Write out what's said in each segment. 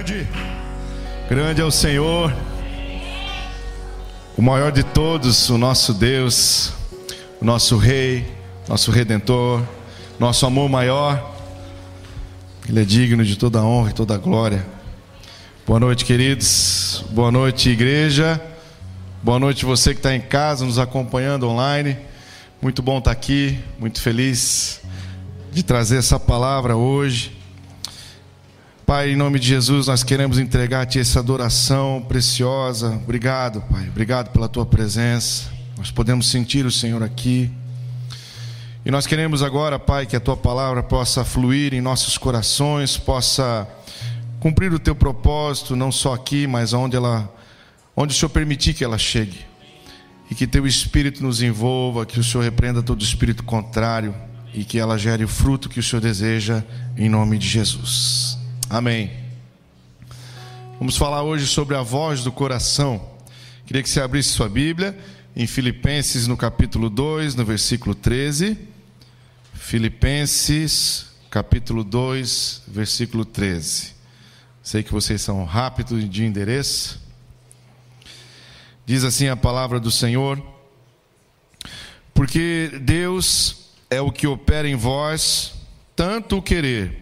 grande, grande é o Senhor, o maior de todos, o nosso Deus, o nosso Rei, nosso Redentor, nosso amor maior. Ele é digno de toda a honra e toda a glória. Boa noite, queridos. Boa noite, igreja. Boa noite, você que está em casa, nos acompanhando online. Muito bom estar aqui, muito feliz de trazer essa palavra hoje. Pai, em nome de Jesus, nós queremos entregar a Ti essa adoração preciosa. Obrigado, Pai. Obrigado pela Tua presença. Nós podemos sentir o Senhor aqui. E nós queremos agora, Pai, que a Tua palavra possa fluir em nossos corações, possa cumprir o Teu propósito, não só aqui, mas onde ela, onde o Senhor permitir que ela chegue. E que Teu Espírito nos envolva, que o Senhor repreenda todo espírito contrário e que ela gere o fruto que o Senhor deseja, em nome de Jesus. Amém. Vamos falar hoje sobre a voz do coração. Queria que você abrisse sua Bíblia em Filipenses, no capítulo 2, no versículo 13. Filipenses, capítulo 2, versículo 13. Sei que vocês são rápidos de endereço. Diz assim a palavra do Senhor: Porque Deus é o que opera em vós, tanto o querer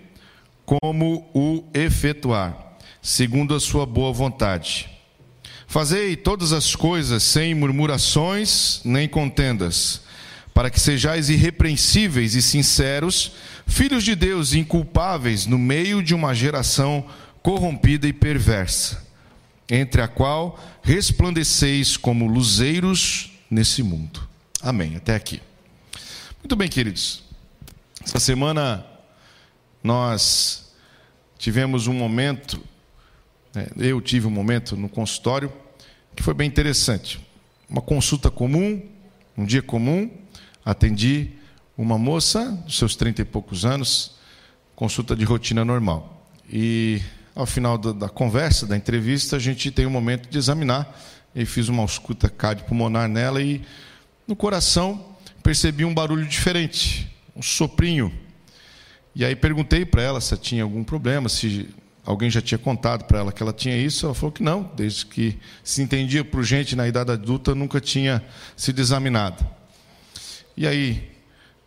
como o efetuar, segundo a sua boa vontade. Fazei todas as coisas sem murmurações nem contendas, para que sejais irrepreensíveis e sinceros, filhos de Deus inculpáveis no meio de uma geração corrompida e perversa, entre a qual resplandeceis como luzeiros nesse mundo. Amém. Até aqui. Muito bem, queridos. Essa semana nós tivemos um momento, né, eu tive um momento no consultório que foi bem interessante. Uma consulta comum, um dia comum, atendi uma moça dos seus trinta e poucos anos, consulta de rotina normal. E ao final da, da, conversa, da entrevista, a gente tem um momento de examinar. E fiz uma ausculta cardiopulmonar nela e no coração percebi um barulho diferente, um soprinho e aí perguntei para ela se tinha algum problema, se alguém já tinha contado para ela que ela tinha isso. Ela falou que não, desde que se entendia por gente na idade adulta, nunca tinha sido examinada. E aí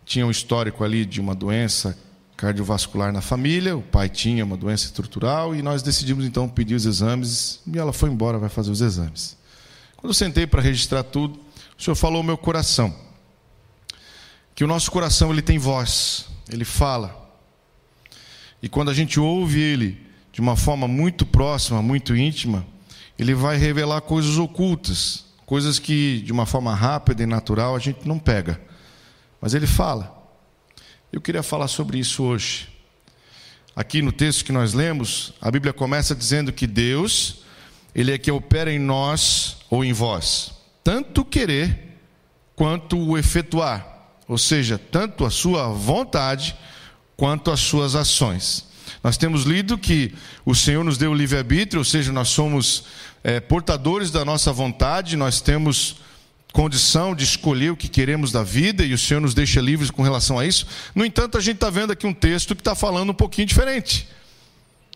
tinha um histórico ali de uma doença cardiovascular na família, o pai tinha uma doença estrutural e nós decidimos então pedir os exames e ela foi embora, vai fazer os exames. Quando eu sentei para registrar tudo, o Senhor falou meu coração que o nosso coração ele tem voz, ele fala. E quando a gente ouve ele de uma forma muito próxima, muito íntima, ele vai revelar coisas ocultas, coisas que de uma forma rápida e natural a gente não pega. Mas ele fala. Eu queria falar sobre isso hoje. Aqui no texto que nós lemos, a Bíblia começa dizendo que Deus, ele é que opera em nós ou em vós, tanto querer quanto o efetuar, ou seja, tanto a sua vontade quanto às suas ações. Nós temos lido que o Senhor nos deu o livre-arbítrio, ou seja, nós somos é, portadores da nossa vontade, nós temos condição de escolher o que queremos da vida e o Senhor nos deixa livres com relação a isso. No entanto, a gente está vendo aqui um texto que está falando um pouquinho diferente.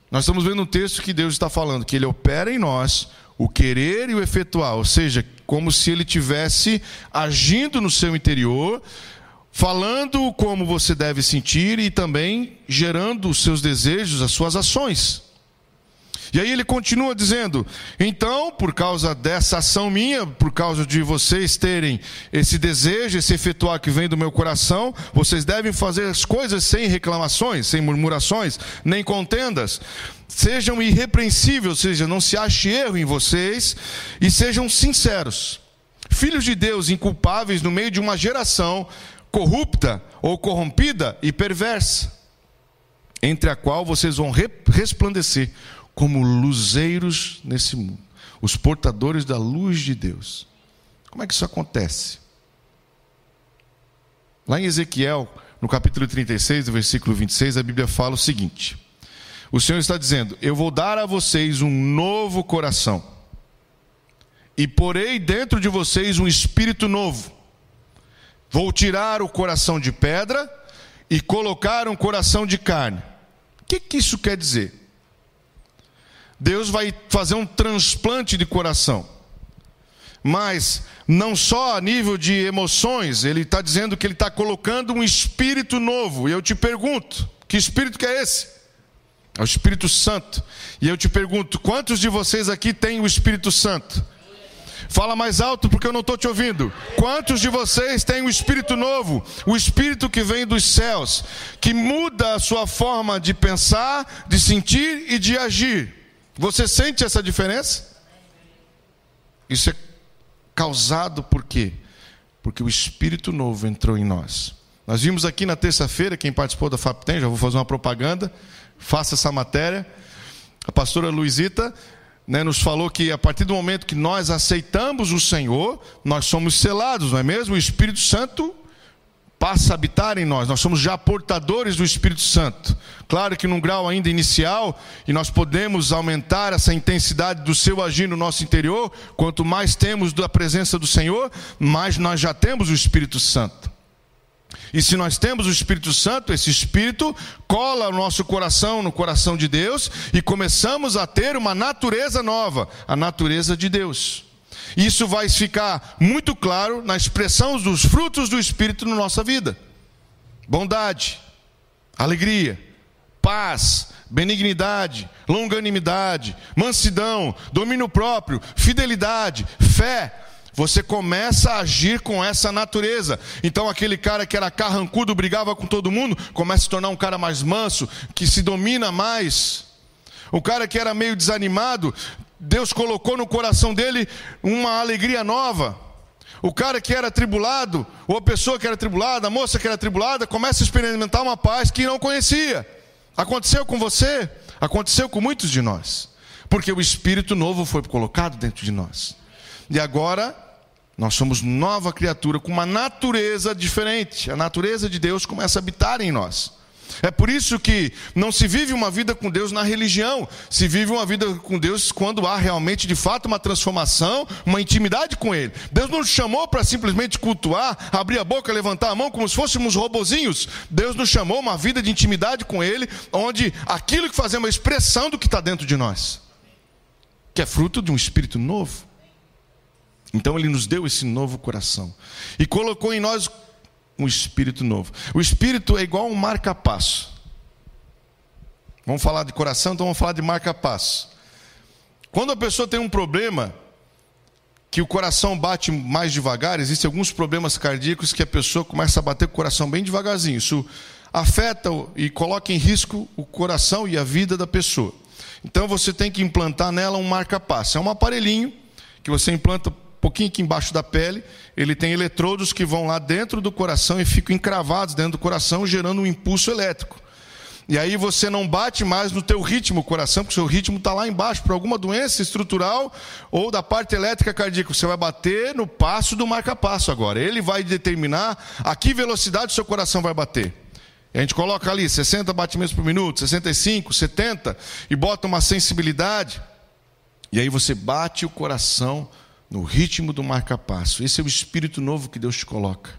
Nós estamos vendo um texto que Deus está falando, que Ele opera em nós o querer e o efetuar, ou seja, como se Ele tivesse agindo no seu interior, falando como você deve sentir e também gerando os seus desejos, as suas ações. E aí ele continua dizendo: então, por causa dessa ação minha, por causa de vocês terem esse desejo, esse efetuar que vem do meu coração, vocês devem fazer as coisas sem reclamações, sem murmurações, nem contendas. Sejam irrepreensíveis, ou seja, não se ache erro em vocês, e sejam sinceros. Filhos de Deus inculpáveis no meio de uma geração corrupta ou corrompida e perversa, entre a qual vocês vão resplandecer como luzeiros nesse mundo, os portadores da luz de Deus. Como é que isso acontece? Lá em Ezequiel, no capítulo 36, versículo 26, a Bíblia fala o seguinte: O Senhor está dizendo: Eu vou dar a vocês um novo coração, e porei dentro de vocês um espírito novo Vou tirar o coração de pedra e colocar um coração de carne. O que, que isso quer dizer? Deus vai fazer um transplante de coração. Mas não só a nível de emoções, ele está dizendo que ele está colocando um espírito novo. E eu te pergunto: que espírito que é esse? É o Espírito Santo. E eu te pergunto: quantos de vocês aqui têm o Espírito Santo? Fala mais alto porque eu não estou te ouvindo. Quantos de vocês têm o Espírito novo? O Espírito que vem dos céus, que muda a sua forma de pensar, de sentir e de agir. Você sente essa diferença? Isso é causado por quê? Porque o Espírito novo entrou em nós. Nós vimos aqui na terça-feira, quem participou da FAPTEM, já vou fazer uma propaganda, faça essa matéria. A pastora Luizita né, nos falou que a partir do momento que nós aceitamos o Senhor, nós somos selados, não é mesmo? O Espírito Santo passa a habitar em nós, nós somos já portadores do Espírito Santo. Claro que num grau ainda inicial, e nós podemos aumentar essa intensidade do seu agir no nosso interior, quanto mais temos da presença do Senhor, mais nós já temos o Espírito Santo. E se nós temos o Espírito Santo, esse Espírito cola o nosso coração no coração de Deus e começamos a ter uma natureza nova, a natureza de Deus. Isso vai ficar muito claro na expressão dos frutos do Espírito na nossa vida: bondade, alegria, paz, benignidade, longanimidade, mansidão, domínio próprio, fidelidade, fé. Você começa a agir com essa natureza. Então, aquele cara que era carrancudo, brigava com todo mundo, começa a se tornar um cara mais manso, que se domina mais. O cara que era meio desanimado, Deus colocou no coração dele uma alegria nova. O cara que era tribulado, ou a pessoa que era tribulada, a moça que era tribulada, começa a experimentar uma paz que não conhecia. Aconteceu com você? Aconteceu com muitos de nós. Porque o Espírito novo foi colocado dentro de nós. E agora, nós somos nova criatura com uma natureza diferente. A natureza de Deus começa a habitar em nós. É por isso que não se vive uma vida com Deus na religião, se vive uma vida com Deus quando há realmente, de fato, uma transformação, uma intimidade com Ele. Deus nos chamou para simplesmente cultuar, abrir a boca, levantar a mão como se fôssemos robozinhos. Deus nos chamou uma vida de intimidade com Ele, onde aquilo que fazemos é uma expressão do que está dentro de nós, que é fruto de um espírito novo. Então Ele nos deu esse novo coração e colocou em nós um espírito novo. O espírito é igual um marca-passo. Vamos falar de coração, então vamos falar de marca-passo. Quando a pessoa tem um problema, que o coração bate mais devagar, existem alguns problemas cardíacos que a pessoa começa a bater com o coração bem devagarzinho. Isso afeta e coloca em risco o coração e a vida da pessoa. Então você tem que implantar nela um marca-passo. É um aparelhinho que você implanta pouquinho aqui embaixo da pele, ele tem eletrodos que vão lá dentro do coração e ficam encravados dentro do coração, gerando um impulso elétrico. E aí você não bate mais no teu ritmo, coração, porque o seu ritmo está lá embaixo, por alguma doença estrutural ou da parte elétrica cardíaca. Você vai bater no passo do marca-passo agora. Ele vai determinar a que velocidade o seu coração vai bater. a gente coloca ali 60 batimentos por minuto, 65, 70, e bota uma sensibilidade. E aí você bate o coração no ritmo do marca-passo. Esse é o espírito novo que Deus te coloca.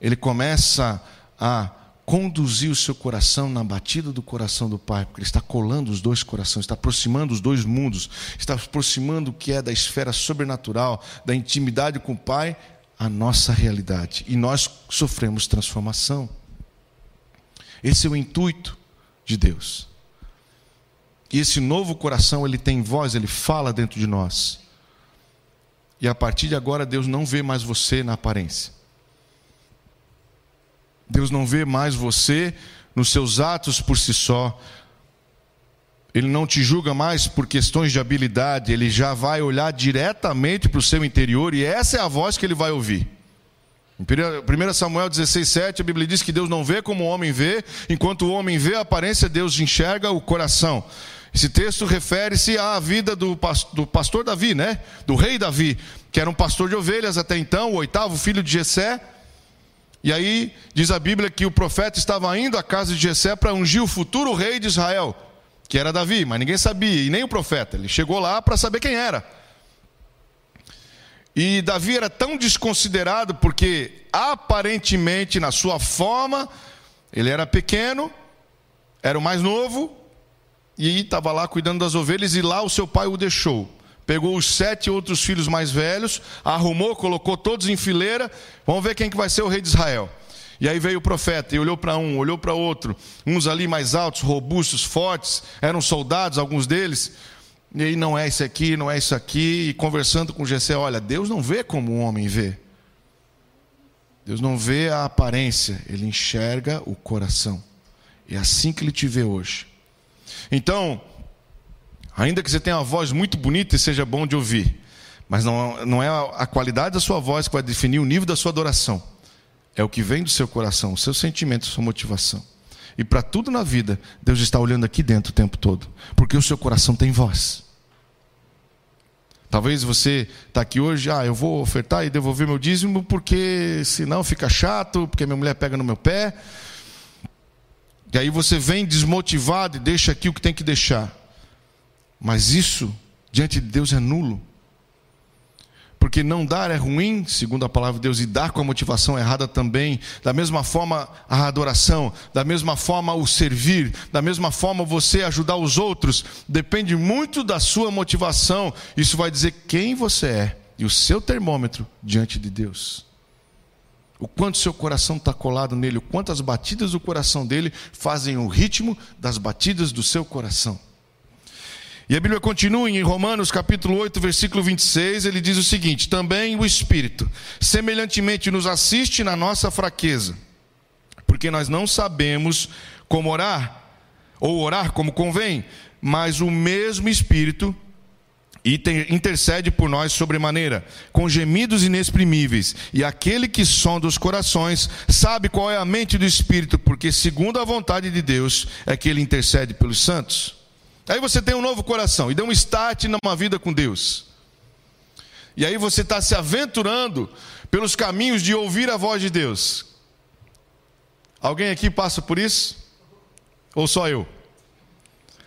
Ele começa a conduzir o seu coração na batida do coração do Pai, porque ele está colando os dois corações, está aproximando os dois mundos, está aproximando o que é da esfera sobrenatural, da intimidade com o Pai, a nossa realidade. E nós sofremos transformação. Esse é o intuito de Deus. E esse novo coração, ele tem voz, ele fala dentro de nós. E a partir de agora, Deus não vê mais você na aparência. Deus não vê mais você nos seus atos por si só. Ele não te julga mais por questões de habilidade, ele já vai olhar diretamente para o seu interior e essa é a voz que ele vai ouvir. Em 1 Samuel 16,7 a Bíblia diz que Deus não vê como o homem vê, enquanto o homem vê a aparência, Deus enxerga o coração. Esse texto refere-se à vida do pastor Davi, né? Do rei Davi, que era um pastor de ovelhas até então, o oitavo filho de Jessé. E aí diz a Bíblia que o profeta estava indo à casa de Jessé para ungir o futuro rei de Israel, que era Davi, mas ninguém sabia, e nem o profeta. Ele chegou lá para saber quem era. E Davi era tão desconsiderado porque aparentemente na sua forma ele era pequeno, era o mais novo, e estava lá cuidando das ovelhas, e lá o seu pai o deixou. Pegou os sete outros filhos mais velhos, arrumou, colocou todos em fileira. Vamos ver quem que vai ser o rei de Israel. E aí veio o profeta e olhou para um, olhou para outro, uns ali mais altos, robustos, fortes, eram soldados, alguns deles. E aí não é esse aqui, não é isso aqui, e conversando com Jessé, olha, Deus não vê como o homem vê. Deus não vê a aparência, ele enxerga o coração. É assim que ele te vê hoje. Então, ainda que você tenha uma voz muito bonita e seja bom de ouvir, mas não, não é a qualidade da sua voz que vai definir o nível da sua adoração. É o que vem do seu coração, o seu sentimento, a sua motivação. E para tudo na vida, Deus está olhando aqui dentro o tempo todo, porque o seu coração tem voz. Talvez você está aqui hoje, ah, eu vou ofertar e devolver meu dízimo porque senão fica chato, porque minha mulher pega no meu pé. E aí você vem desmotivado e deixa aqui o que tem que deixar. Mas isso, diante de Deus, é nulo. Porque não dar é ruim, segundo a palavra de Deus, e dar com a motivação errada também. Da mesma forma, a adoração, da mesma forma, o servir, da mesma forma, você ajudar os outros, depende muito da sua motivação. Isso vai dizer quem você é e o seu termômetro diante de Deus o quanto seu coração está colado nele, o quanto as batidas do coração dele fazem o ritmo das batidas do seu coração. E a Bíblia continua em Romanos capítulo 8, versículo 26, ele diz o seguinte: Também o Espírito, semelhantemente, nos assiste na nossa fraqueza, porque nós não sabemos como orar, ou orar como convém, mas o mesmo Espírito e intercede por nós sobremaneira, com gemidos inexprimíveis. E aquele que sonda os corações sabe qual é a mente do Espírito, porque segundo a vontade de Deus é que ele intercede pelos santos. Aí você tem um novo coração e deu um start numa vida com Deus. E aí você está se aventurando pelos caminhos de ouvir a voz de Deus. Alguém aqui passa por isso? Ou só eu?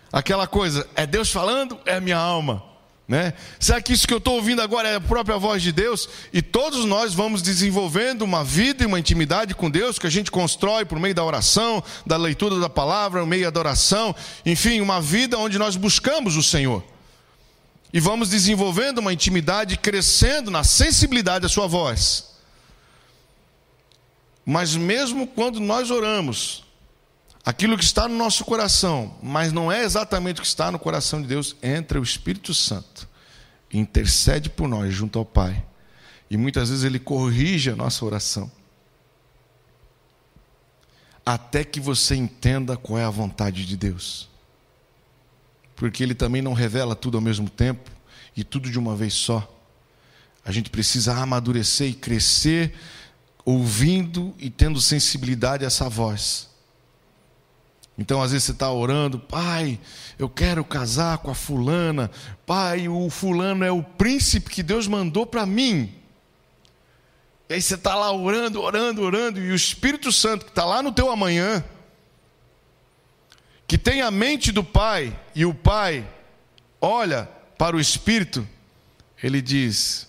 Aquela coisa, é Deus falando, é minha alma. Né? Será que isso que eu estou ouvindo agora é a própria voz de Deus? E todos nós vamos desenvolvendo uma vida e uma intimidade com Deus que a gente constrói por meio da oração, da leitura da palavra, meio da oração, enfim, uma vida onde nós buscamos o Senhor. E vamos desenvolvendo uma intimidade, crescendo na sensibilidade da Sua voz. Mas mesmo quando nós oramos, aquilo que está no nosso coração, mas não é exatamente o que está no coração de Deus, entra o Espírito Santo intercede por nós junto ao Pai. E muitas vezes ele corrige a nossa oração. Até que você entenda qual é a vontade de Deus. Porque ele também não revela tudo ao mesmo tempo e tudo de uma vez só. A gente precisa amadurecer e crescer ouvindo e tendo sensibilidade a essa voz então, às vezes você está orando, pai, eu quero casar com a fulana, pai, o fulano é o príncipe que Deus mandou para mim. E aí você está lá orando, orando, orando, e o Espírito Santo que está lá no teu amanhã, que tem a mente do pai, e o pai olha para o Espírito, ele diz: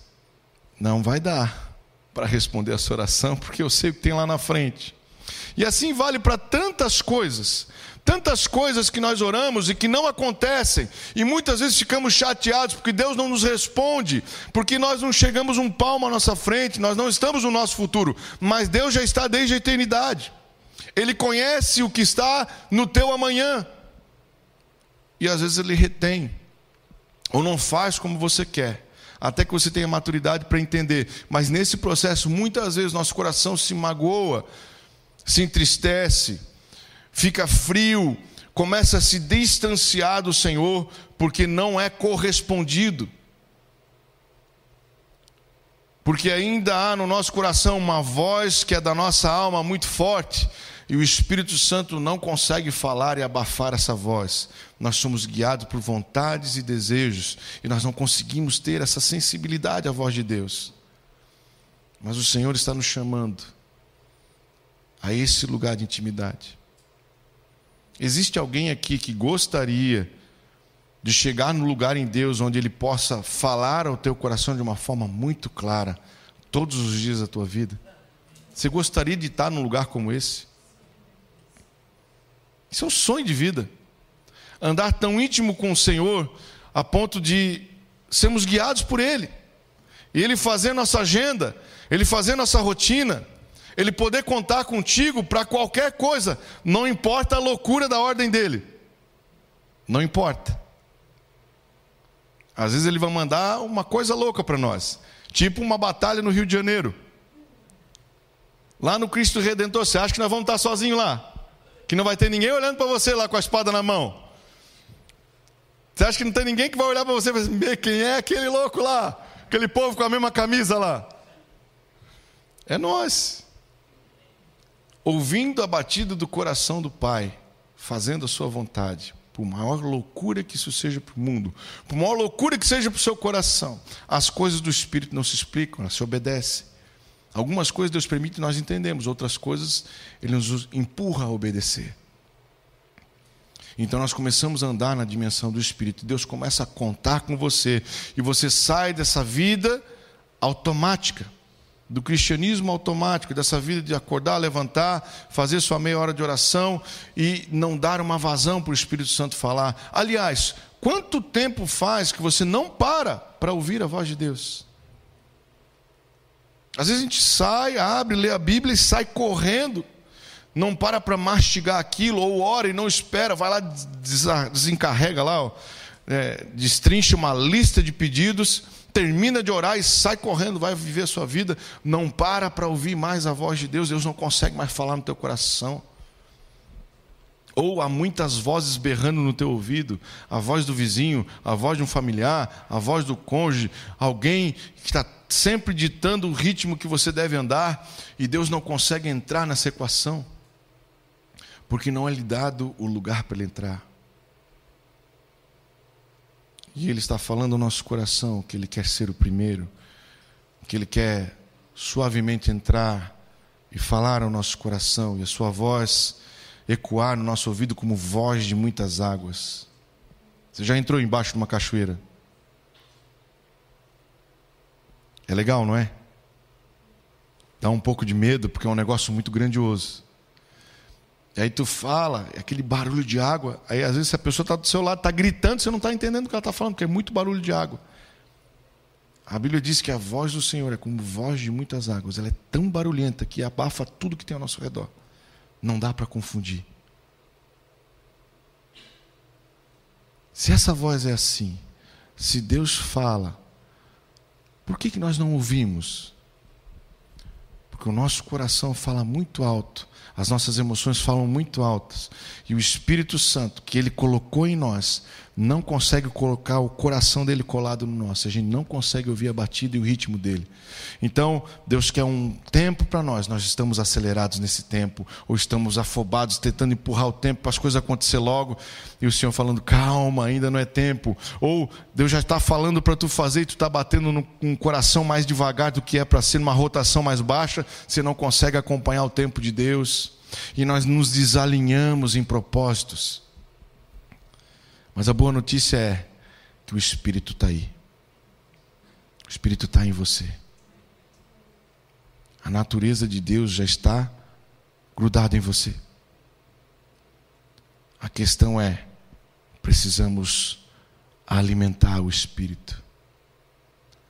Não vai dar para responder essa oração, porque eu sei o que tem lá na frente. E assim vale para tantas coisas. Tantas coisas que nós oramos e que não acontecem, e muitas vezes ficamos chateados porque Deus não nos responde, porque nós não chegamos um palmo à nossa frente, nós não estamos no nosso futuro, mas Deus já está desde a eternidade, Ele conhece o que está no teu amanhã, e às vezes Ele retém, ou não faz como você quer, até que você tenha maturidade para entender, mas nesse processo, muitas vezes nosso coração se magoa, se entristece, fica frio, começa a se distanciar do Senhor, porque não é correspondido. Porque ainda há no nosso coração uma voz que é da nossa alma muito forte, e o Espírito Santo não consegue falar e abafar essa voz. Nós somos guiados por vontades e desejos, e nós não conseguimos ter essa sensibilidade à voz de Deus. Mas o Senhor está nos chamando a esse lugar de intimidade. Existe alguém aqui que gostaria de chegar no lugar em Deus onde Ele possa falar ao teu coração de uma forma muito clara, todos os dias da tua vida? Você gostaria de estar num lugar como esse? Isso é um sonho de vida. andar tão íntimo com o Senhor, a ponto de sermos guiados por Ele. E Ele fazer nossa agenda, Ele fazer nossa rotina, Ele poder contar contigo para qualquer coisa, não importa a loucura da ordem dele. Não importa. Às vezes Ele vai mandar uma coisa louca para nós, tipo uma batalha no Rio de Janeiro. Lá no Cristo Redentor, você acha que nós vamos estar sozinhos lá? Que não vai ter ninguém olhando para você lá com a espada na mão? Você acha que não tem ninguém que vai olhar para você e falar quem é aquele louco lá? Aquele povo com a mesma camisa lá? É nós. Ouvindo a batida do coração do Pai, fazendo a sua vontade, por maior loucura que isso seja para o mundo, por maior loucura que seja para o seu coração, as coisas do Espírito não se explicam, elas se obedecem. Algumas coisas Deus permite e nós entendemos, outras coisas Ele nos empurra a obedecer. Então nós começamos a andar na dimensão do Espírito, Deus começa a contar com você, e você sai dessa vida automática, do cristianismo automático, dessa vida de acordar, levantar, fazer sua meia hora de oração e não dar uma vazão para o Espírito Santo falar. Aliás, quanto tempo faz que você não para para ouvir a voz de Deus? Às vezes a gente sai, abre, lê a Bíblia e sai correndo, não para para mastigar aquilo, ou ora e não espera, vai lá, desencarrega lá, é, destrincha uma lista de pedidos, termina de orar e sai correndo, vai viver a sua vida, não para para ouvir mais a voz de Deus, Deus não consegue mais falar no teu coração. Ou há muitas vozes berrando no teu ouvido, a voz do vizinho, a voz de um familiar, a voz do cônjuge, alguém que está sempre ditando o ritmo que você deve andar, e Deus não consegue entrar nessa equação, porque não é lhe dado o lugar para ele entrar. E Ele está falando ao nosso coração que Ele quer ser o primeiro, que Ele quer suavemente entrar e falar ao nosso coração, e a Sua voz ecoar no nosso ouvido como voz de muitas águas. Você já entrou embaixo de uma cachoeira? É legal, não é? Dá um pouco de medo porque é um negócio muito grandioso. E aí tu fala, aquele barulho de água, aí às vezes a pessoa está do seu lado, está gritando, você não está entendendo o que ela está falando, porque é muito barulho de água. A Bíblia diz que a voz do Senhor é como voz de muitas águas, ela é tão barulhenta que abafa tudo que tem ao nosso redor. Não dá para confundir. Se essa voz é assim, se Deus fala, por que, que nós não ouvimos? Porque o nosso coração fala muito alto, as nossas emoções falam muito altas, e o Espírito Santo que Ele colocou em nós não consegue colocar o coração dele colado no nosso, a gente não consegue ouvir a batida e o ritmo dele. Então, Deus quer um tempo para nós, nós estamos acelerados nesse tempo, ou estamos afobados, tentando empurrar o tempo para as coisas acontecer logo, e o Senhor falando, calma, ainda não é tempo. Ou Deus já está falando para tu fazer e tu está batendo num um coração mais devagar do que é para ser, numa rotação mais baixa, você não consegue acompanhar o tempo de Deus. E nós nos desalinhamos em propósitos. Mas a boa notícia é que o Espírito está aí. O Espírito está em você. A natureza de Deus já está grudada em você. A questão é: precisamos alimentar o Espírito.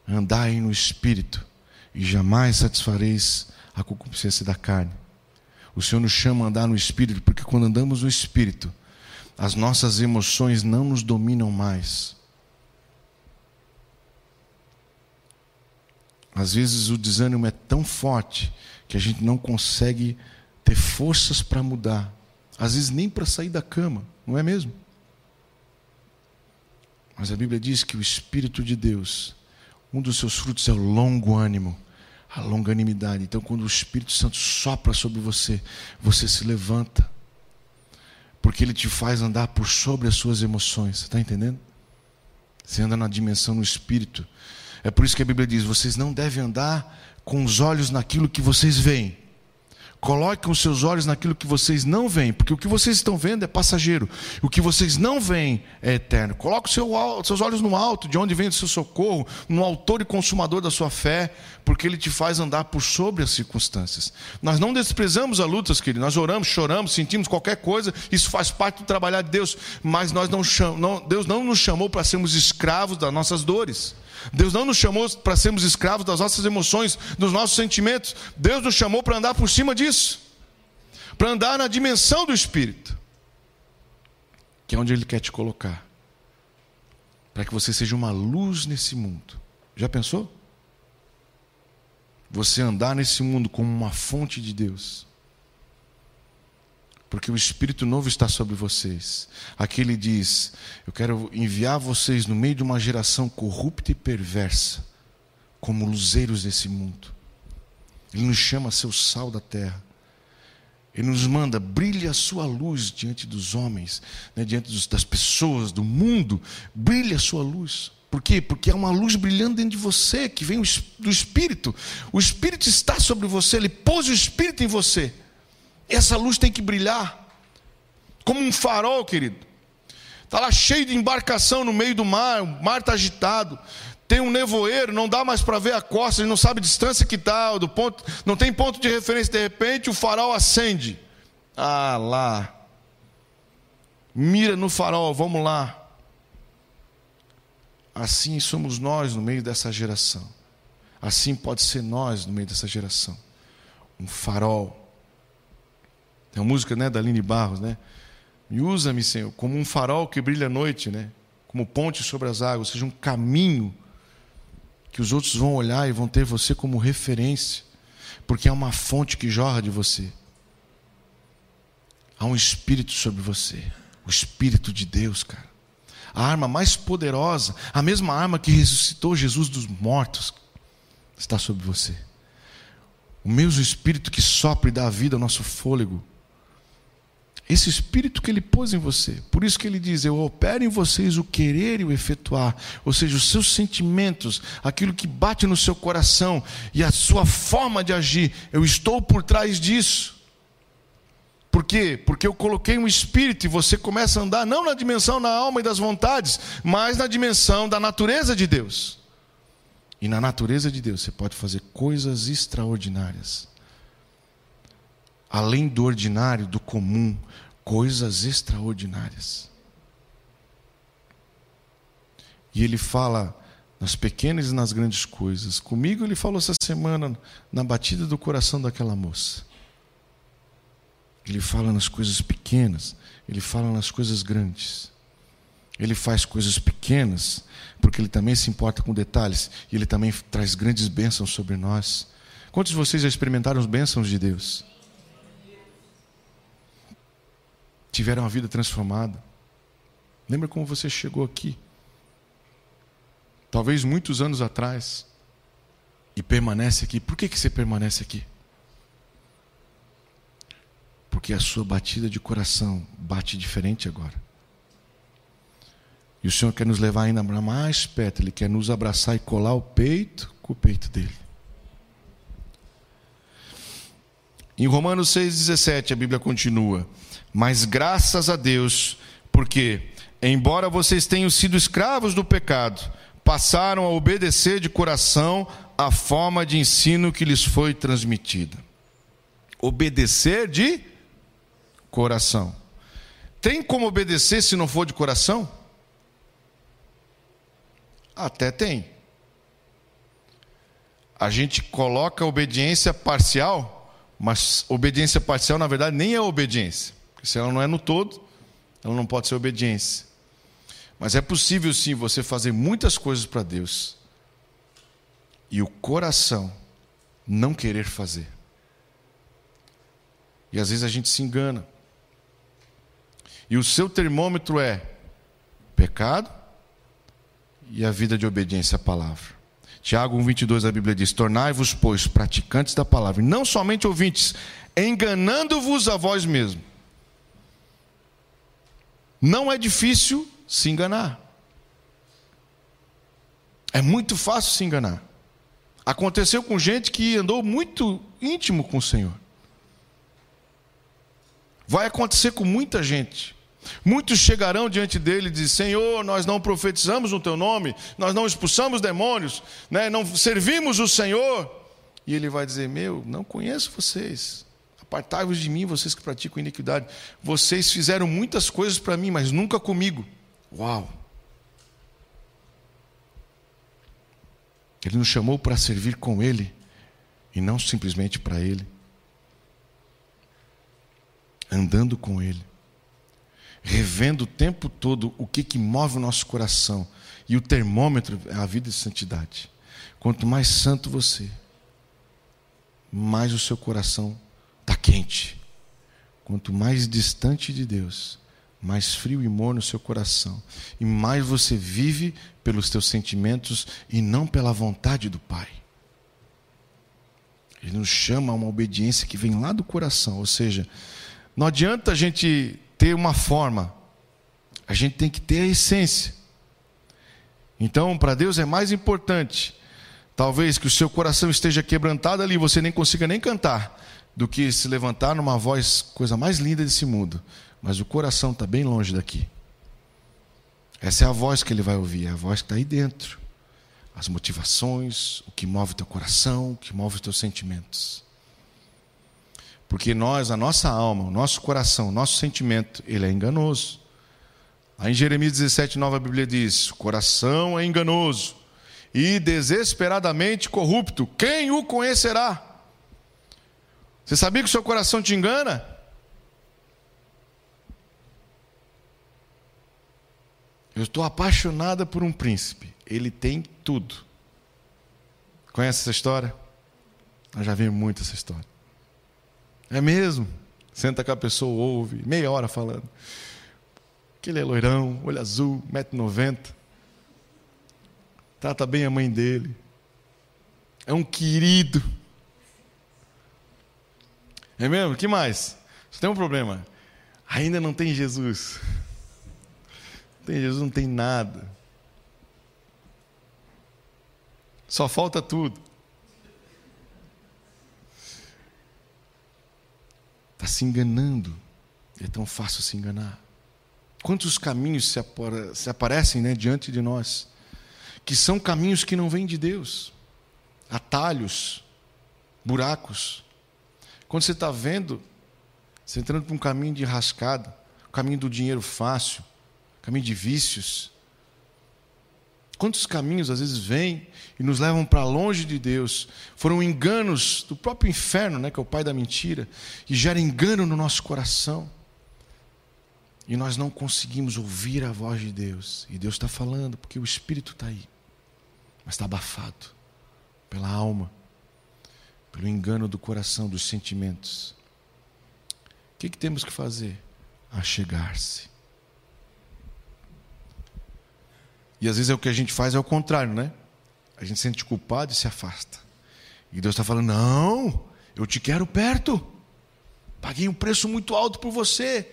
Andai no Espírito e jamais satisfareis a concupiscência da carne. O Senhor nos chama a andar no Espírito, porque quando andamos no Espírito, as nossas emoções não nos dominam mais. Às vezes o desânimo é tão forte que a gente não consegue ter forças para mudar. Às vezes nem para sair da cama, não é mesmo? Mas a Bíblia diz que o Espírito de Deus, um dos seus frutos é o longo ânimo, a longanimidade. Então, quando o Espírito Santo sopra sobre você, você se levanta porque ele te faz andar por sobre as suas emoções. Está entendendo? Você anda na dimensão no espírito. É por isso que a Bíblia diz: vocês não devem andar com os olhos naquilo que vocês veem. Coloquem os seus olhos naquilo que vocês não veem, porque o que vocês estão vendo é passageiro, o que vocês não veem é eterno. Coloque os seu, seus olhos no alto, de onde vem o seu socorro, no autor e consumador da sua fé, porque ele te faz andar por sobre as circunstâncias. Nós não desprezamos a lutas, querido, nós oramos, choramos, sentimos qualquer coisa, isso faz parte do trabalhar de Deus, mas nós não, não Deus não nos chamou para sermos escravos das nossas dores. Deus não nos chamou para sermos escravos das nossas emoções, dos nossos sentimentos. Deus nos chamou para andar por cima disso, para andar na dimensão do Espírito, que é onde Ele quer te colocar, para que você seja uma luz nesse mundo. Já pensou? Você andar nesse mundo como uma fonte de Deus porque o Espírito novo está sobre vocês. Aqui ele diz: Eu quero enviar vocês no meio de uma geração corrupta e perversa, como luzeiros desse mundo. Ele nos chama a ser o sal da terra. Ele nos manda, brilhe a sua luz diante dos homens, né, diante dos, das pessoas, do mundo, brilhe a sua luz. Por quê? Porque é uma luz brilhando dentro de você, que vem do Espírito. O Espírito está sobre você, ele pôs o Espírito em você. Essa luz tem que brilhar como um farol, querido. Está lá cheio de embarcação no meio do mar, o mar está agitado. Tem um nevoeiro, não dá mais para ver a costa, não sabe a distância que está, do ponto, não tem ponto de referência. De repente o farol acende. Ah lá. Mira no farol, vamos lá. Assim somos nós no meio dessa geração. Assim pode ser nós no meio dessa geração. Um farol tem uma música né, da Aline Barros, né? Me usa-me, Senhor, como um farol que brilha à noite, né? Como ponte sobre as águas, seja um caminho que os outros vão olhar e vão ter você como referência, porque é uma fonte que jorra de você. Há um espírito sobre você, o espírito de Deus, cara. A arma mais poderosa, a mesma arma que ressuscitou Jesus dos mortos, está sobre você. O mesmo espírito que sopra e dá vida ao nosso fôlego esse espírito que ele pôs em você. Por isso que ele diz: Eu opero em vocês o querer e o efetuar. Ou seja, os seus sentimentos, aquilo que bate no seu coração e a sua forma de agir. Eu estou por trás disso. Por quê? Porque eu coloquei um espírito e você começa a andar não na dimensão da alma e das vontades, mas na dimensão da natureza de Deus. E na natureza de Deus você pode fazer coisas extraordinárias além do ordinário, do comum, coisas extraordinárias. E ele fala nas pequenas e nas grandes coisas. Comigo ele falou essa semana na batida do coração daquela moça. Ele fala nas coisas pequenas, ele fala nas coisas grandes. Ele faz coisas pequenas, porque ele também se importa com detalhes, e ele também traz grandes bênçãos sobre nós. Quantos de vocês já experimentaram as bênçãos de Deus? Tiveram a vida transformada. Lembra como você chegou aqui? Talvez muitos anos atrás. E permanece aqui. Por que, que você permanece aqui? Porque a sua batida de coração bate diferente agora. E o Senhor quer nos levar ainda mais perto, Ele quer nos abraçar e colar o peito com o peito dele. Em Romanos 6,17 a Bíblia continua. Mas graças a Deus, porque, embora vocês tenham sido escravos do pecado, passaram a obedecer de coração a forma de ensino que lhes foi transmitida. Obedecer de coração. Tem como obedecer se não for de coração? Até tem. A gente coloca obediência parcial, mas obediência parcial, na verdade, nem é obediência. Porque se ela não é no todo, ela não pode ser obediência. Mas é possível sim você fazer muitas coisas para Deus e o coração não querer fazer. E às vezes a gente se engana. E o seu termômetro é pecado e a vida de obediência à palavra. Tiago 1,22 a Bíblia diz: Tornai-vos, pois, praticantes da palavra, e não somente ouvintes, enganando-vos a vós mesmos. Não é difícil se enganar. É muito fácil se enganar. Aconteceu com gente que andou muito íntimo com o Senhor. Vai acontecer com muita gente. Muitos chegarão diante dele e dizem: Senhor, nós não profetizamos no teu nome, nós não expulsamos demônios, né? não servimos o Senhor. E ele vai dizer: Meu, não conheço vocês. Apartai-vos de mim, vocês que praticam iniquidade. Vocês fizeram muitas coisas para mim, mas nunca comigo. Uau! Ele nos chamou para servir com Ele e não simplesmente para Ele. Andando com Ele revendo o tempo todo o que, que move o nosso coração. E o termômetro é a vida de santidade. Quanto mais santo você, mais o seu coração quente. Quanto mais distante de Deus, mais frio e morno o seu coração. E mais você vive pelos teus sentimentos e não pela vontade do Pai. Ele nos chama a uma obediência que vem lá do coração. Ou seja, não adianta a gente ter uma forma, a gente tem que ter a essência. Então, para Deus é mais importante, talvez que o seu coração esteja quebrantado ali, você nem consiga nem cantar, do que se levantar numa voz, coisa mais linda desse mundo. Mas o coração está bem longe daqui. Essa é a voz que ele vai ouvir, é a voz que está aí dentro. As motivações, o que move o teu coração, o que move os teus sentimentos. Porque nós, a nossa alma, o nosso coração, o nosso sentimento, ele é enganoso. Aí em Jeremias 17, nova Bíblia diz: o coração é enganoso e desesperadamente corrupto. Quem o conhecerá? Você sabia que o seu coração te engana? Eu estou apaixonada por um príncipe. Ele tem tudo. Conhece essa história? Eu já vi muito essa história. É mesmo? Senta com a pessoa, ouve, meia hora falando. Que é loirão, olho azul, 1,90m. Trata bem a mãe dele. É um querido. É mesmo? que mais? Você tem um problema. Ainda não tem Jesus. Não tem Jesus, não tem nada. Só falta tudo. Está se enganando. É tão fácil se enganar. Quantos caminhos se, se aparecem né, diante de nós, que são caminhos que não vêm de Deus atalhos, buracos. Quando você está vendo, você entrando por um caminho de rascada, caminho do dinheiro fácil, caminho de vícios, Quantos caminhos às vezes vêm e nos levam para longe de Deus? Foram enganos do próprio inferno, né, que é o pai da mentira, e gera engano no nosso coração. E nós não conseguimos ouvir a voz de Deus. E Deus está falando, porque o Espírito está aí, mas está abafado pela alma, pelo engano do coração, dos sentimentos. O que, que temos que fazer? Achegar-se. E às vezes é o que a gente faz é o contrário, né? A gente se sente culpado e se afasta. E Deus está falando: não, eu te quero perto. Paguei um preço muito alto por você.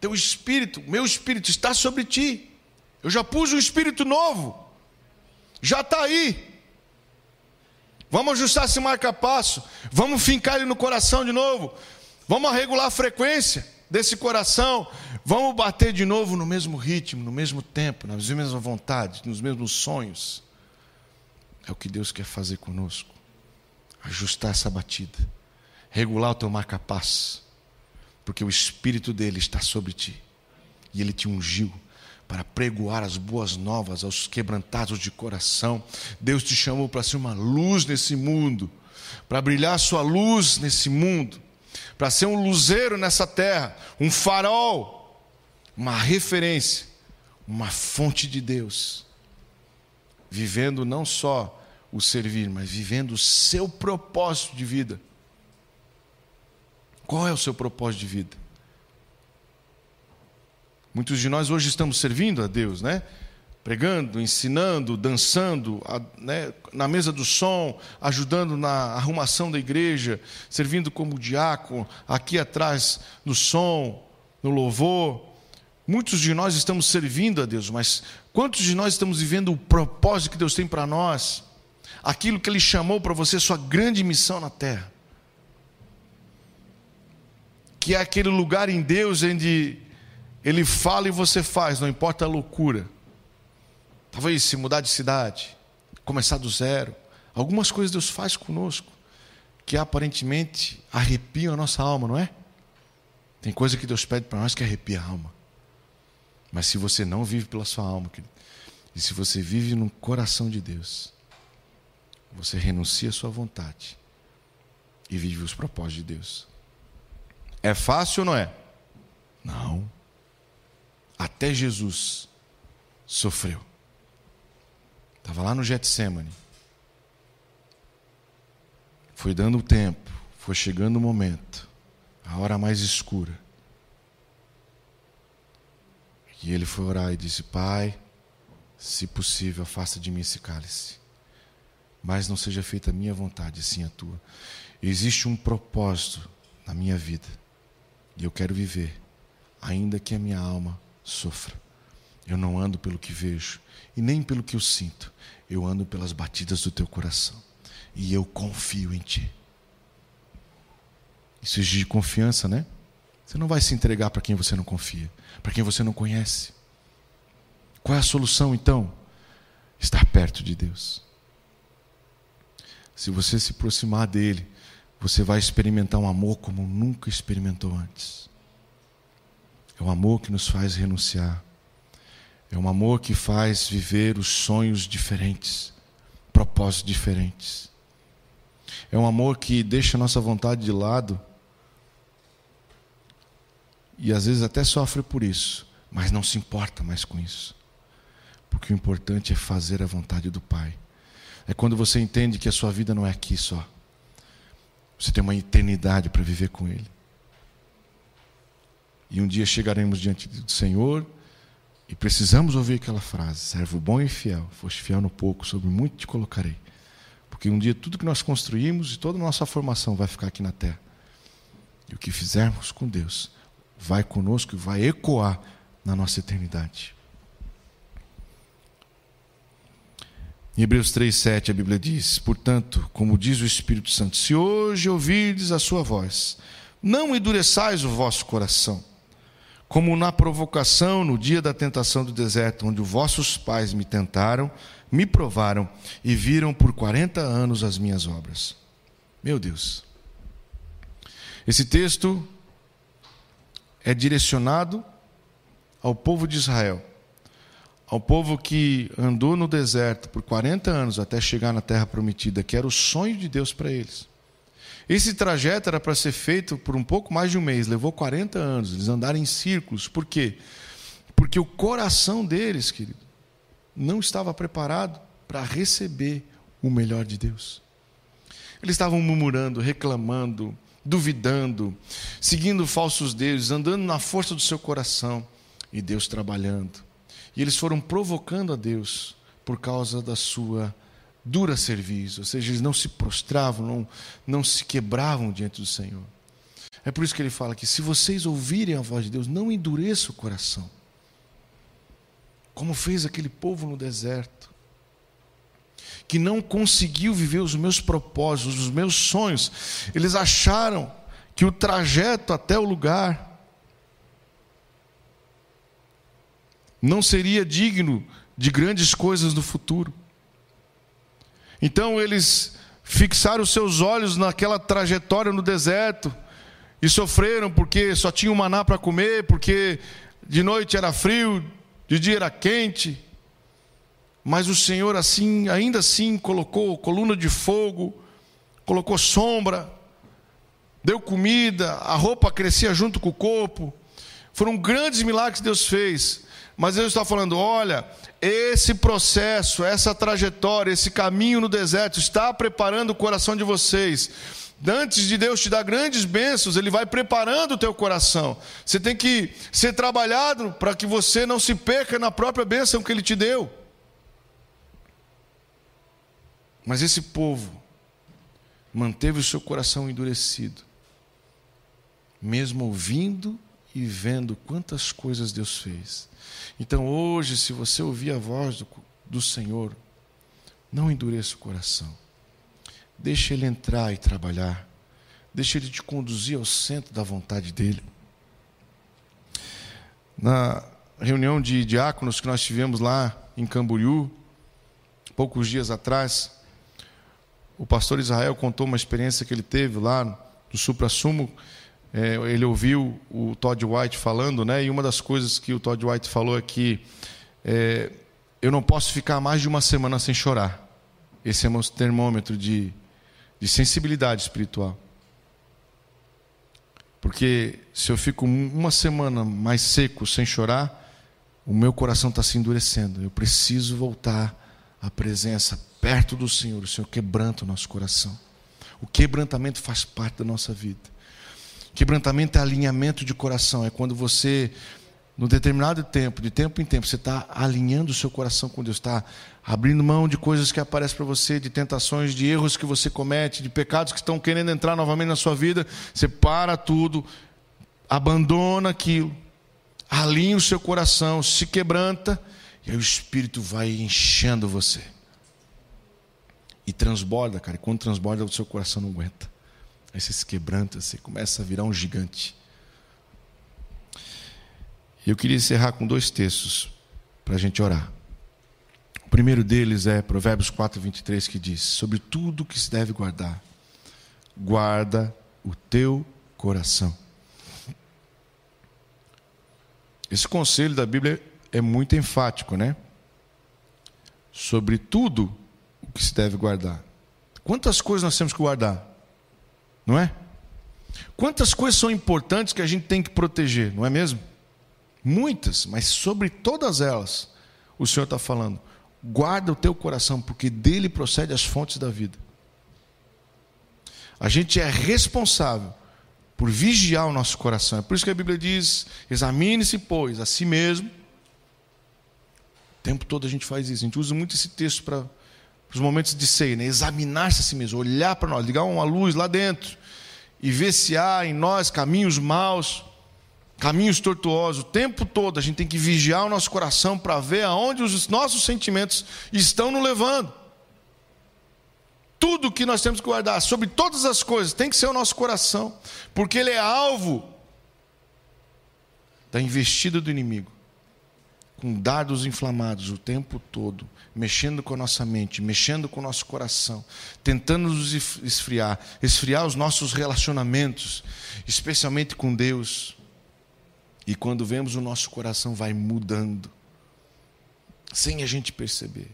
Teu espírito, meu espírito está sobre ti. Eu já pus um espírito novo. Já está aí. Vamos ajustar esse marca-passo. Vamos fincar ele no coração de novo. Vamos regular a frequência desse coração, vamos bater de novo no mesmo ritmo, no mesmo tempo, nas mesmas vontades, nos mesmos sonhos. É o que Deus quer fazer conosco. Ajustar essa batida, regular o teu marca-paz, porque o Espírito dele está sobre ti e ele te ungiu para pregoar as boas novas aos quebrantados de coração. Deus te chamou para ser uma luz nesse mundo, para brilhar sua luz nesse mundo para ser um luzeiro nessa terra, um farol, uma referência, uma fonte de Deus, vivendo não só o servir, mas vivendo o seu propósito de vida. Qual é o seu propósito de vida? Muitos de nós hoje estamos servindo a Deus, né? pregando, ensinando, dançando, né, na mesa do som, ajudando na arrumação da igreja, servindo como diácono, aqui atrás no som, no louvor. Muitos de nós estamos servindo a Deus, mas quantos de nós estamos vivendo o propósito que Deus tem para nós? Aquilo que Ele chamou para você, sua grande missão na terra. que é aquele lugar em Deus onde Ele fala e você faz, não importa a loucura. Talvez se mudar de cidade, começar do zero. Algumas coisas Deus faz conosco que aparentemente arrepiam a nossa alma, não é? Tem coisa que Deus pede para nós que arrepia a alma. Mas se você não vive pela sua alma, querido, e se você vive no coração de Deus, você renuncia à sua vontade e vive os propósitos de Deus. É fácil ou não é? Não. Até Jesus sofreu. Estava lá no Getsemane. Foi dando o tempo, foi chegando o momento, a hora mais escura. E ele foi orar e disse: Pai, se possível, afasta de mim esse cálice. Mas não seja feita a minha vontade, sim a tua. Existe um propósito na minha vida. E eu quero viver, ainda que a minha alma sofra. Eu não ando pelo que vejo e nem pelo que eu sinto. Eu ando pelas batidas do teu coração. E eu confio em ti. Isso exige confiança, né? Você não vai se entregar para quem você não confia, para quem você não conhece. Qual é a solução então? Estar perto de Deus. Se você se aproximar dele, você vai experimentar um amor como nunca experimentou antes. É um amor que nos faz renunciar. É um amor que faz viver os sonhos diferentes, propósitos diferentes. É um amor que deixa a nossa vontade de lado e às vezes até sofre por isso, mas não se importa mais com isso. Porque o importante é fazer a vontade do Pai. É quando você entende que a sua vida não é aqui só. Você tem uma eternidade para viver com Ele. E um dia chegaremos diante do Senhor e precisamos ouvir aquela frase: servo bom e fiel, foste fiel no pouco, sobre muito te colocarei. Porque um dia tudo que nós construímos e toda a nossa formação vai ficar aqui na terra. E o que fizermos com Deus vai conosco e vai ecoar na nossa eternidade. Em Hebreus 3,7 a Bíblia diz: Portanto, como diz o Espírito Santo, se hoje ouvirdes a sua voz, não endureçais o vosso coração, como na provocação no dia da tentação do deserto, onde os vossos pais me tentaram, me provaram e viram por 40 anos as minhas obras. Meu Deus. Esse texto é direcionado ao povo de Israel ao povo que andou no deserto por 40 anos até chegar na terra prometida, que era o sonho de Deus para eles. Esse trajeto era para ser feito por um pouco mais de um mês, levou 40 anos, eles andaram em círculos. Por quê? Porque o coração deles, querido, não estava preparado para receber o melhor de Deus. Eles estavam murmurando, reclamando, duvidando, seguindo falsos deuses, andando na força do seu coração e Deus trabalhando. E eles foram provocando a Deus por causa da sua dura serviço, ou seja, eles não se prostravam, não, não se quebravam diante do Senhor. É por isso que ele fala que se vocês ouvirem a voz de Deus, não endureça o coração. Como fez aquele povo no deserto, que não conseguiu viver os meus propósitos, os meus sonhos. Eles acharam que o trajeto até o lugar não seria digno de grandes coisas no futuro. Então eles fixaram seus olhos naquela trajetória no deserto e sofreram porque só tinham maná para comer, porque de noite era frio, de dia era quente. Mas o Senhor assim, ainda assim colocou coluna de fogo, colocou sombra, deu comida, a roupa crescia junto com o corpo. Foram grandes milagres que Deus fez. Mas Deus está falando: olha, esse processo, essa trajetória, esse caminho no deserto está preparando o coração de vocês. Antes de Deus te dar grandes bênçãos, Ele vai preparando o teu coração. Você tem que ser trabalhado para que você não se perca na própria bênção que Ele te deu. Mas esse povo manteve o seu coração endurecido, mesmo ouvindo e vendo quantas coisas Deus fez. Então hoje, se você ouvir a voz do, do Senhor, não endureça o coração. Deixe Ele entrar e trabalhar. Deixa Ele te conduzir ao centro da vontade dEle. Na reunião de diáconos que nós tivemos lá em Camboriú, poucos dias atrás, o pastor Israel contou uma experiência que ele teve lá no Supra-Sumo. É, ele ouviu o Todd White falando, né? E uma das coisas que o Todd White falou é que é, eu não posso ficar mais de uma semana sem chorar. Esse é meu termômetro de, de sensibilidade espiritual. Porque se eu fico uma semana mais seco, sem chorar, o meu coração está se endurecendo. Eu preciso voltar à presença perto do Senhor. O Senhor quebranta o nosso coração. O quebrantamento faz parte da nossa vida. Quebrantamento é alinhamento de coração. É quando você no determinado tempo, de tempo em tempo, você está alinhando o seu coração com Deus, está abrindo mão de coisas que aparecem para você, de tentações, de erros que você comete, de pecados que estão querendo entrar novamente na sua vida. Você para tudo, abandona aquilo, alinha o seu coração, se quebranta, e aí o Espírito vai enchendo você. E transborda, cara. E quando transborda, o seu coração não aguenta. Aí você se quebranta, você começa a virar um gigante. Eu queria encerrar com dois textos para a gente orar. O primeiro deles é Provérbios 4, 23, que diz: Sobre tudo que se deve guardar, guarda o teu coração. Esse conselho da Bíblia é muito enfático, né? Sobre tudo o que se deve guardar. Quantas coisas nós temos que guardar? Não é? Quantas coisas são importantes que a gente tem que proteger, não é mesmo? Muitas, mas sobre todas elas, o Senhor está falando: guarda o teu coração, porque dele procede as fontes da vida. A gente é responsável por vigiar o nosso coração. É por isso que a Bíblia diz: examine-se, pois, a si mesmo. O tempo todo a gente faz isso. A gente usa muito esse texto para os momentos de ceia, né? examinar-se a si mesmo, olhar para nós, ligar uma luz lá dentro e ver se há em nós caminhos maus caminhos tortuosos, o tempo todo a gente tem que vigiar o nosso coração para ver aonde os nossos sentimentos estão nos levando. Tudo que nós temos que guardar, sobre todas as coisas, tem que ser o nosso coração, porque ele é alvo da investida do inimigo, com dardos inflamados o tempo todo, mexendo com a nossa mente, mexendo com o nosso coração, tentando nos esfriar, esfriar os nossos relacionamentos, especialmente com Deus e quando vemos o nosso coração vai mudando, sem a gente perceber.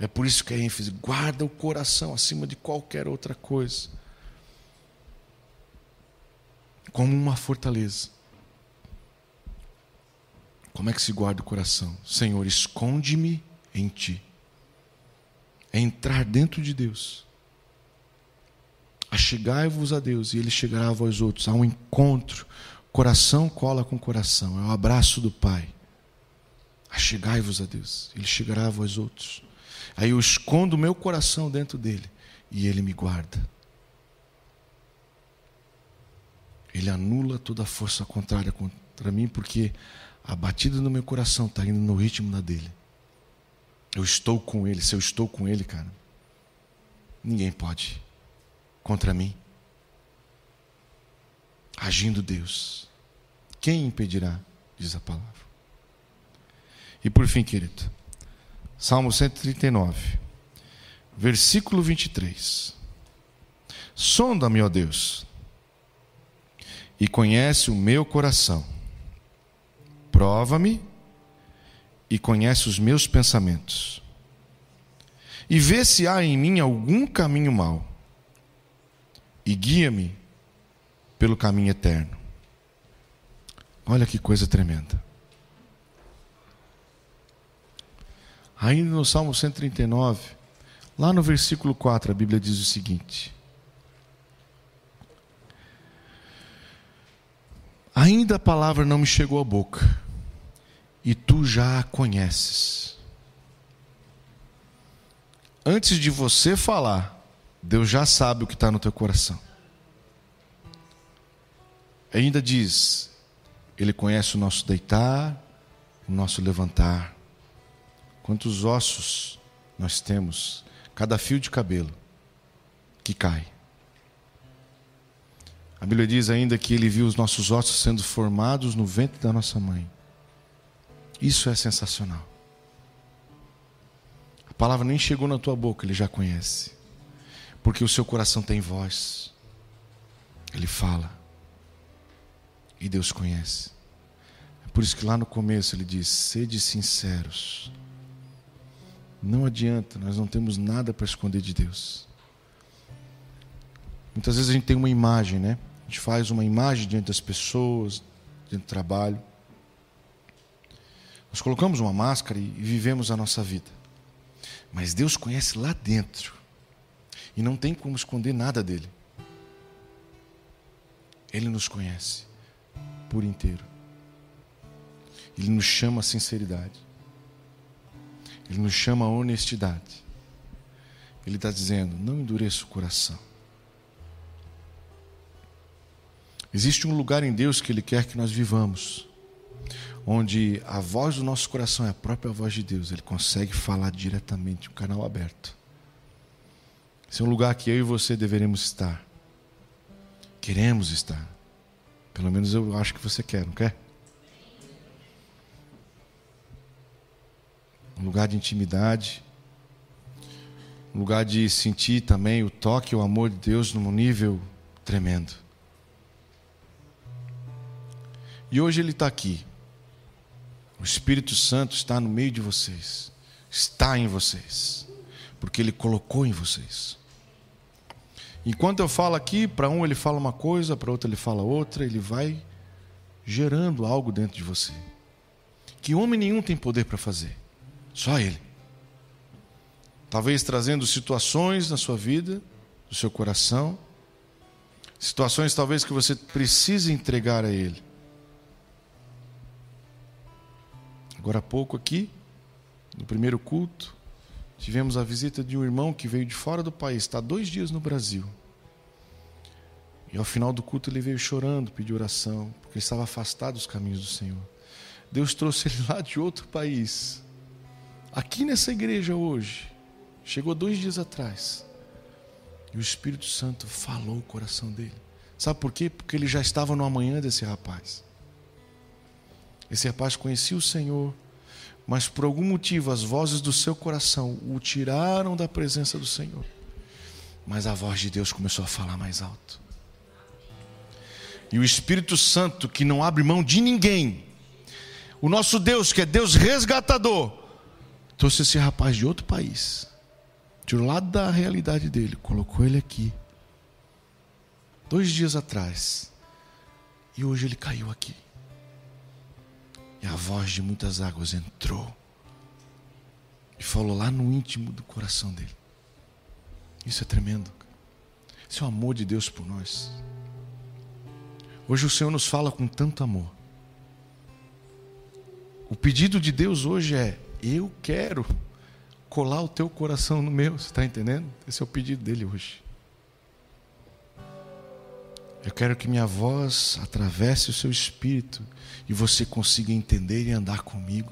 É por isso que a ênfase, guarda o coração acima de qualquer outra coisa. Como uma fortaleza. Como é que se guarda o coração? Senhor, esconde-me em ti. É entrar dentro de Deus. Achegai-vos a Deus e Ele chegará a vós outros. Há um encontro, Coração cola com coração, é o abraço do Pai. Achegai-vos a Deus, Ele chegará a vós outros. Aí eu escondo o meu coração dentro dele e Ele me guarda. Ele anula toda a força contrária contra mim, porque a batida do meu coração está indo no ritmo da dele. Eu estou com Ele, se eu estou com Ele, cara, ninguém pode contra mim agindo Deus. Quem impedirá? Diz a palavra. E por fim, querido, Salmo 139, versículo 23. Sonda-me, ó Deus, e conhece o meu coração. Prova-me e conhece os meus pensamentos. E vê se há em mim algum caminho mau. E guia-me pelo caminho eterno. Olha que coisa tremenda. Ainda no Salmo 139, lá no versículo 4, a Bíblia diz o seguinte: Ainda a palavra não me chegou à boca, e tu já a conheces. Antes de você falar, Deus já sabe o que está no teu coração. Ainda diz: Ele conhece o nosso deitar, o nosso levantar. Quantos ossos nós temos, cada fio de cabelo que cai. A Bíblia diz ainda que ele viu os nossos ossos sendo formados no ventre da nossa mãe. Isso é sensacional. A palavra nem chegou na tua boca, ele já conhece. Porque o seu coração tem voz. Ele fala. E Deus conhece. É por isso que lá no começo ele diz: sede sinceros. Não adianta, nós não temos nada para esconder de Deus. Muitas vezes a gente tem uma imagem, né? A gente faz uma imagem diante das pessoas, diante do trabalho. Nós colocamos uma máscara e vivemos a nossa vida. Mas Deus conhece lá dentro. E não tem como esconder nada dele. Ele nos conhece por inteiro. Ele nos chama a sinceridade. Ele nos chama a honestidade. Ele está dizendo: não endureça o coração. Existe um lugar em Deus que Ele quer que nós vivamos, onde a voz do nosso coração é a própria voz de Deus, Ele consegue falar diretamente, um canal aberto. Esse é um lugar que eu e você deveremos estar, queremos estar, pelo menos eu acho que você quer, não quer? Um lugar de intimidade, um lugar de sentir também o toque, o amor de Deus num nível tremendo. E hoje Ele está aqui. O Espírito Santo está no meio de vocês. Está em vocês. Porque Ele colocou em vocês. Enquanto eu falo aqui, para um ele fala uma coisa, para outro ele fala outra, ele vai gerando algo dentro de você. Que homem nenhum tem poder para fazer. Só Ele. Talvez trazendo situações na sua vida, no seu coração, situações talvez que você precise entregar a Ele. Agora há pouco aqui, no primeiro culto, tivemos a visita de um irmão que veio de fora do país, está dois dias no Brasil. E ao final do culto ele veio chorando, pediu oração, porque ele estava afastado dos caminhos do Senhor. Deus trouxe ele lá de outro país, aqui nessa igreja hoje. Chegou dois dias atrás. E o Espírito Santo falou o coração dele. Sabe por quê? Porque ele já estava no amanhã desse rapaz. Esse rapaz conhecia o Senhor, mas por algum motivo as vozes do seu coração o tiraram da presença do Senhor. Mas a voz de Deus começou a falar mais alto. E o Espírito Santo, que não abre mão de ninguém, o nosso Deus, que é Deus resgatador, trouxe esse rapaz de outro país, tirou lado da realidade dele, colocou ele aqui, dois dias atrás, e hoje ele caiu aqui. E a voz de muitas águas entrou e falou lá no íntimo do coração dele. Isso é tremendo. Isso é o amor de Deus por nós. Hoje o Senhor nos fala com tanto amor. O pedido de Deus hoje é: eu quero colar o teu coração no meu. Você está entendendo? Esse é o pedido dele hoje. Eu quero que minha voz atravesse o seu espírito e você consiga entender e andar comigo.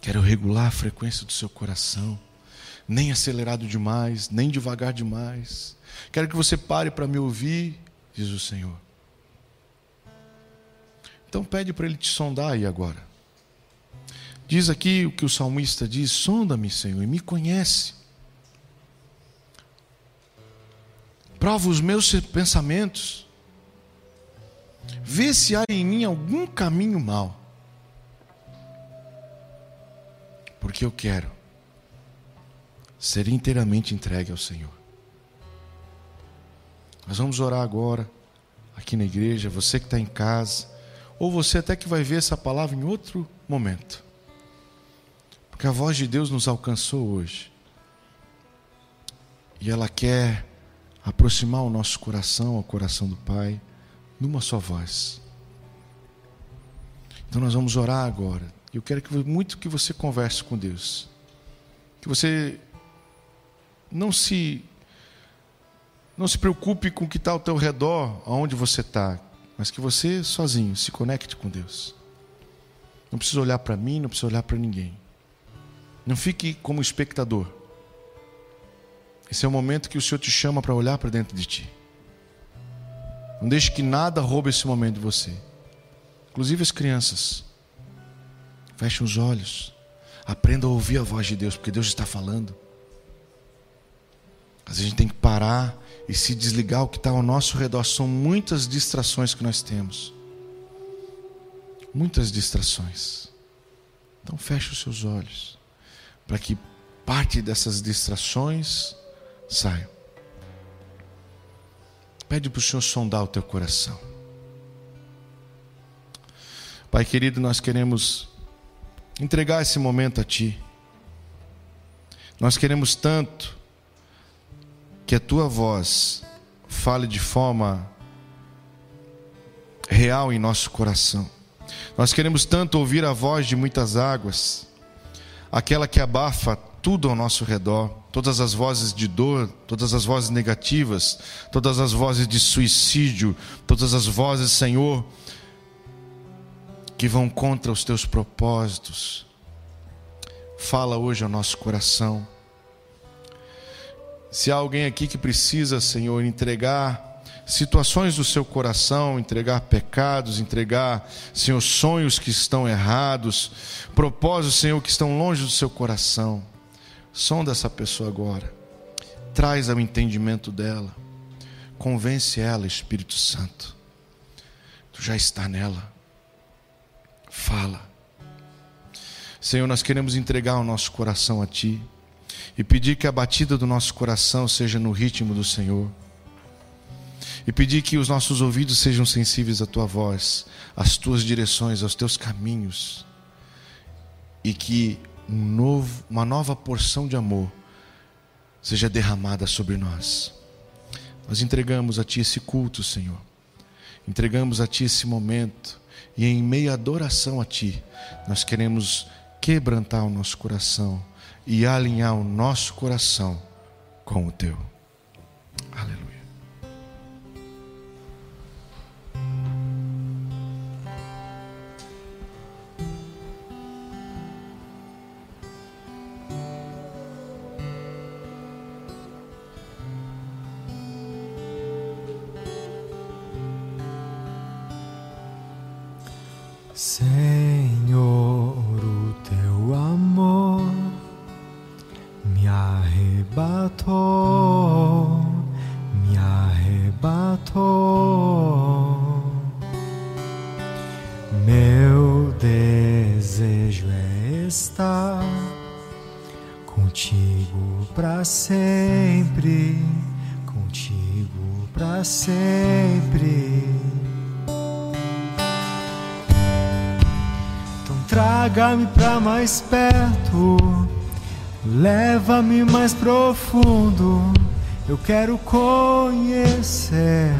Quero regular a frequência do seu coração, nem acelerado demais, nem devagar demais. Quero que você pare para me ouvir, diz o Senhor. Então pede para ele te sondar aí agora. Diz aqui o que o salmista diz: sonda-me, Senhor, e me conhece. Prova os meus pensamentos. Vê se há em mim algum caminho mau. Porque eu quero ser inteiramente entregue ao Senhor. Nós vamos orar agora, aqui na igreja, você que está em casa, ou você até que vai ver essa palavra em outro momento. Porque a voz de Deus nos alcançou hoje. E ela quer aproximar o nosso coração ao coração do Pai, numa só voz. Então nós vamos orar agora. Eu quero que, muito que você converse com Deus. Que você não se não se preocupe com o que está ao teu redor, aonde você está, mas que você sozinho se conecte com Deus. Não precisa olhar para mim, não precisa olhar para ninguém. Não fique como espectador. Esse é o momento que o Senhor te chama para olhar para dentro de ti. Não deixe que nada roube esse momento de você. Inclusive as crianças. Feche os olhos. Aprenda a ouvir a voz de Deus, porque Deus está falando. Às vezes a gente tem que parar e se desligar o que está ao nosso redor. São muitas distrações que nós temos. Muitas distrações. Então feche os seus olhos. Para que parte dessas distrações saiam. Pede para o Senhor sondar o teu coração. Pai querido, nós queremos entregar esse momento a Ti. Nós queremos tanto que a Tua voz fale de forma real em nosso coração. Nós queremos tanto ouvir a voz de muitas águas, aquela que abafa tudo ao nosso redor, todas as vozes de dor, todas as vozes negativas, todas as vozes de suicídio, todas as vozes, Senhor, que vão contra os teus propósitos. Fala hoje ao nosso coração. Se há alguém aqui que precisa, Senhor, entregar situações do seu coração, entregar pecados, entregar, Senhor, sonhos que estão errados, propósitos, Senhor, que estão longe do seu coração. Sonda essa pessoa agora. Traz ao entendimento dela. Convence ela, Espírito Santo. Tu já está nela. Fala. Senhor, nós queremos entregar o nosso coração a Ti e pedir que a batida do nosso coração seja no ritmo do Senhor. E pedir que os nossos ouvidos sejam sensíveis à Tua voz, às Tuas direções, aos Teus caminhos. E que um novo, uma nova porção de amor seja derramada sobre nós. Nós entregamos a Ti esse culto, Senhor. Entregamos a Ti esse momento e em meia adoração a Ti, nós queremos quebrantar o nosso coração e alinhar o nosso coração com o Teu. Aleluia. Say Traga-me para mais perto, leva-me mais profundo. Eu quero conhecer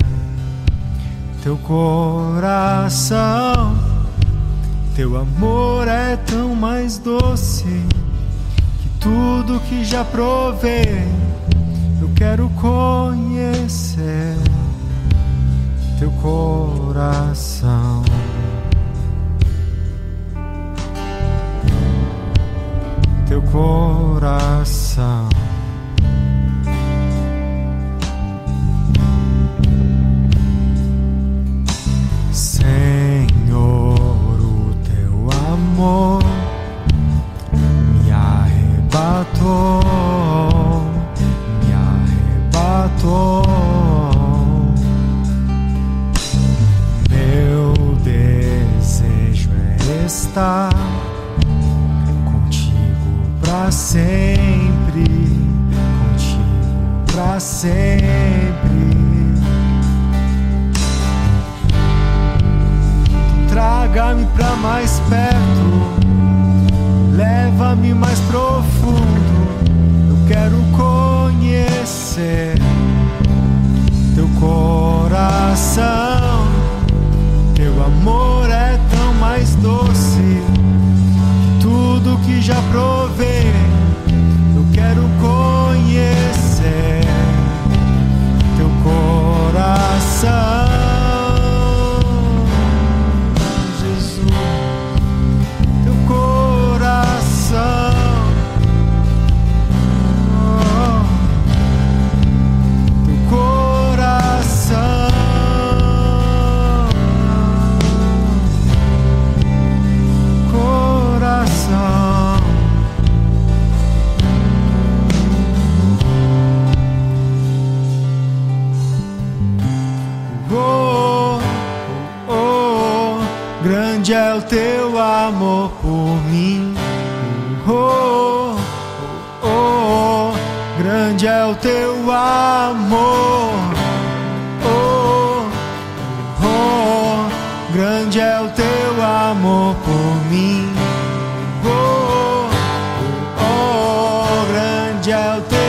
teu coração. Teu amor é tão mais doce que tudo que já provei. Eu quero conhecer teu coração. Coração. Senhor, o teu amor me arrebatou, me arrebatou. Meu desejo é estar sempre, contigo para sempre. Traga-me para mais perto, leva-me mais profundo. Eu quero conhecer teu coração. Teu amor é tão mais doce tudo que já provei. Amor por mim. Oh, oh, oh, grande é o teu amor. Oh, oh, grande é o teu amor por mim. Oh, oh, grande é o teu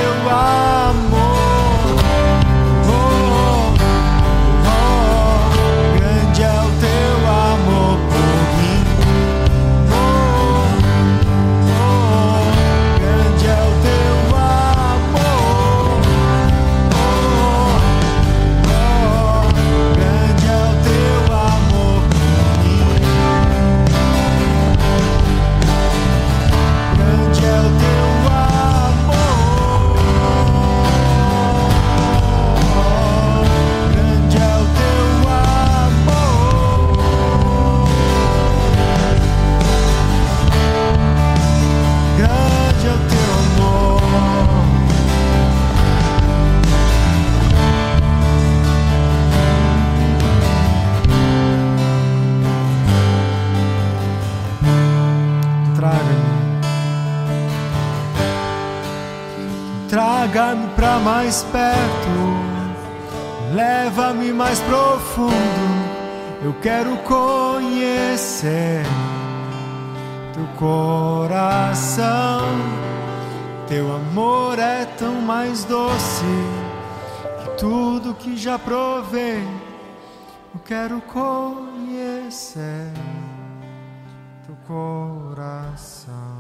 mais perto. Leva-me mais profundo. Eu quero conhecer teu coração. Teu amor é tão mais doce que tudo que já provei. Eu quero conhecer teu coração.